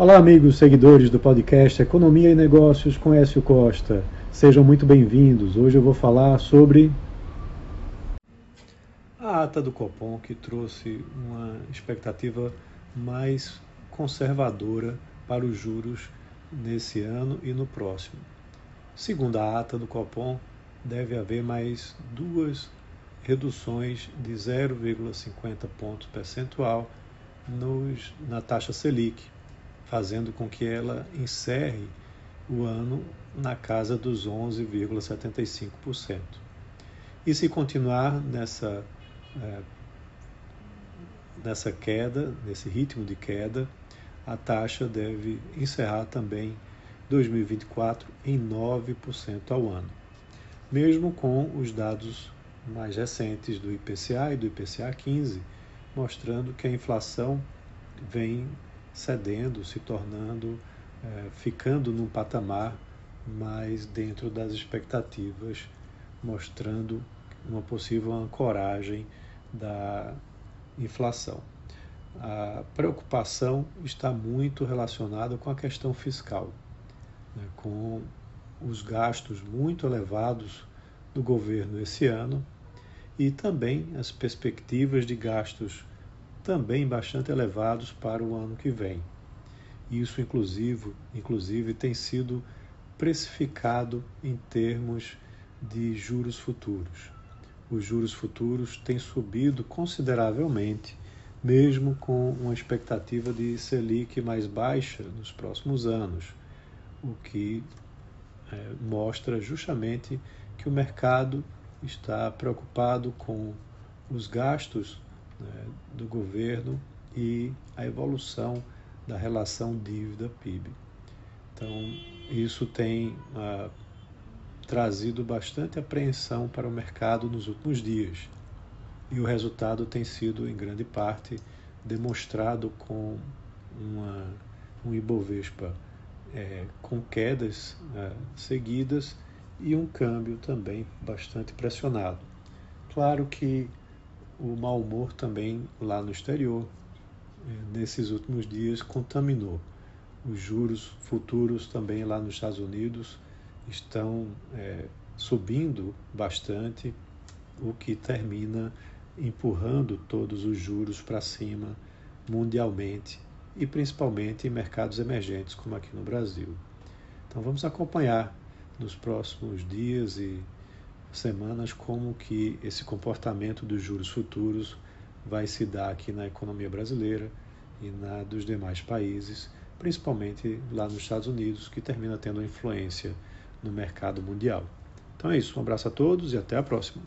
Olá, amigos seguidores do podcast Economia e Negócios com Écio Costa. Sejam muito bem-vindos. Hoje eu vou falar sobre a ata do Copom que trouxe uma expectativa mais conservadora para os juros nesse ano e no próximo. Segundo a ata do Copom, deve haver mais duas reduções de 0,50 pontos percentual nos, na taxa Selic, fazendo com que ela encerre o ano na casa dos 11,75%. E se continuar nessa, é, nessa queda, nesse ritmo de queda, a taxa deve encerrar também 2024 em 9% ao ano. Mesmo com os dados mais recentes do IPCA e do IPCA 15, mostrando que a inflação vem cedendo, se tornando, é, ficando num patamar mais dentro das expectativas, mostrando uma possível ancoragem da inflação. A preocupação está muito relacionada com a questão fiscal, né, com os gastos muito elevados do governo esse ano e também as perspectivas de gastos também bastante elevados para o ano que vem. Isso, inclusive, inclusive tem sido precificado em termos de juros futuros. Os juros futuros têm subido consideravelmente, mesmo com uma expectativa de Selic mais baixa nos próximos anos, o que é, mostra justamente que o mercado está preocupado com os gastos né, do governo e a evolução da relação dívida-PIB. Então, isso tem ah, trazido bastante apreensão para o mercado nos últimos dias. E o resultado tem sido, em grande parte, demonstrado com uma, um Ibovespa é, com quedas é, seguidas e um câmbio também bastante pressionado. Claro que o mau humor também lá no exterior, é, nesses últimos dias, contaminou. Os juros futuros também lá nos Estados Unidos estão é, subindo bastante, o que termina empurrando todos os juros para cima mundialmente e principalmente em mercados emergentes, como aqui no Brasil. Então vamos acompanhar nos próximos dias e semanas como que esse comportamento dos juros futuros vai se dar aqui na economia brasileira e na dos demais países, principalmente lá nos Estados Unidos, que termina tendo influência no mercado mundial. Então é isso, um abraço a todos e até a próxima.